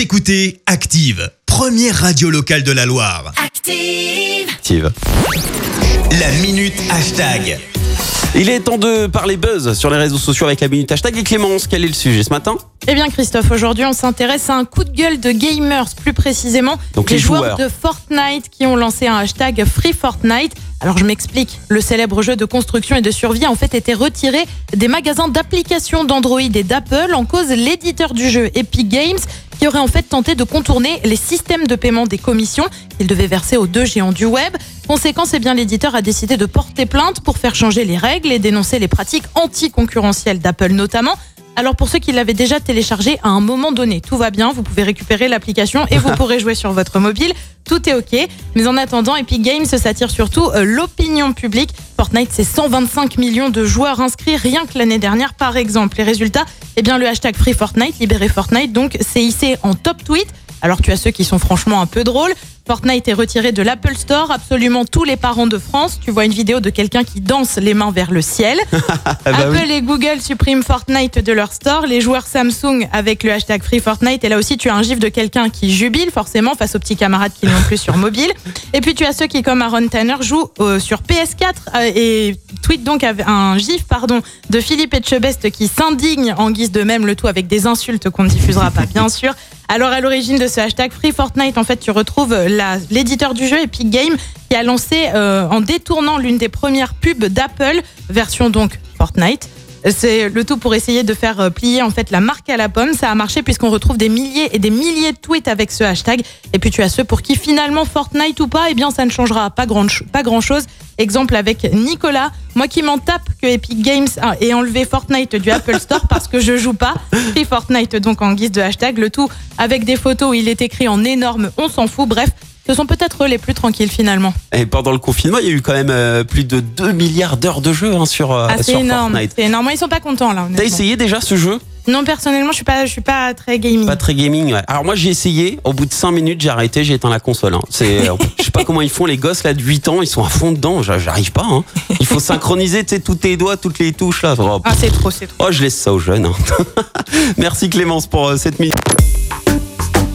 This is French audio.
Vous écoutez Active, première radio locale de la Loire. Active. Active. La minute hashtag. Il est temps de parler buzz sur les réseaux sociaux avec la minute hashtag. Et Clémence, quel est le sujet ce matin? Eh bien Christophe, aujourd'hui on s'intéresse à un coup de gueule de gamers, plus précisément Donc les les joueurs joueurs. de Fortnite qui ont lancé un hashtag Free Fortnite. Alors je m'explique, le célèbre jeu de construction et de survie a en fait été retiré des magasins d'applications d'Android et d'Apple en cause l'éditeur du jeu Epic Games qui aurait en fait tenté de contourner les systèmes de paiement des commissions qu'il devait verser aux deux géants du web. Conséquence, eh bien l'éditeur a décidé de porter plainte pour faire changer les règles et dénoncer les pratiques anticoncurrentielles d'Apple notamment. Alors pour ceux qui l'avaient déjà téléchargé à un moment donné, tout va bien, vous pouvez récupérer l'application et vous pourrez jouer sur votre mobile, tout est ok. Mais en attendant, Epic Games s'attire surtout euh, l'opinion publique. Fortnite, c'est 125 millions de joueurs inscrits rien que l'année dernière par exemple. Les résultats, eh bien le hashtag Free Fortnite, libéré Fortnite, donc c'est hissé en top tweet. Alors tu as ceux qui sont franchement un peu drôles. Fortnite est retiré de l'Apple Store. Absolument tous les parents de France. Tu vois une vidéo de quelqu'un qui danse les mains vers le ciel. Ah bah oui. Apple et Google suppriment Fortnite de leur store. Les joueurs Samsung avec le hashtag Free Fortnite. Et là aussi, tu as un gif de quelqu'un qui jubile forcément face aux petits camarades qui l'ont plus sur mobile. Et puis tu as ceux qui, comme Aaron Tanner, jouent euh, sur PS4 euh, et tweet donc un gif pardon de Philippe Etchebest qui s'indigne en guise de même le tout avec des insultes qu'on ne diffusera pas bien sûr. Alors à l'origine de ce hashtag Free Fortnite, en fait, tu retrouves la- l'éditeur du jeu Epic Games qui a lancé euh, en détournant l'une des premières pubs d'Apple, version donc Fortnite. C'est le tout pour essayer de faire euh, plier en fait la marque à la pomme. Ça a marché puisqu'on retrouve des milliers et des milliers de tweets avec ce hashtag. Et puis tu as ceux pour qui finalement Fortnite ou pas, eh bien ça ne changera pas grand, pas grand chose. Exemple avec Nicolas, moi qui m'en tape que Epic Games ait enlevé Fortnite du Apple Store parce que je joue pas. Free Fortnite donc en guise de hashtag, le tout avec des photos où il est écrit en énorme, on s'en fout. Bref, ce sont peut-être eux les plus tranquilles finalement. Et pendant le confinement, il y a eu quand même euh, plus de 2 milliards d'heures de jeu hein, sur, euh, Ah, c'est sur énorme. Fortnite. C'est énorme. Ils sont pas contents là. T'as essayé déjà ce jeu? Non, personnellement, je suis pas, je suis pas très gaming. Pas très gaming. ouais. Alors moi j'ai essayé, au bout de 5 minutes j'ai arrêté, j'ai éteint la console. hein. C'est, je sais pas comment ils font les gosses là de 8 ans, ils sont à fond dedans, J'a- j'arrive pas. hein. Il faut synchroniser tu sais, tous tes doigts, toutes les touches là. Oh, Ah, c'est trop, c'est trop. oh, je laisse ça aux jeunes. hein. Merci Clémence pour euh, cette minute.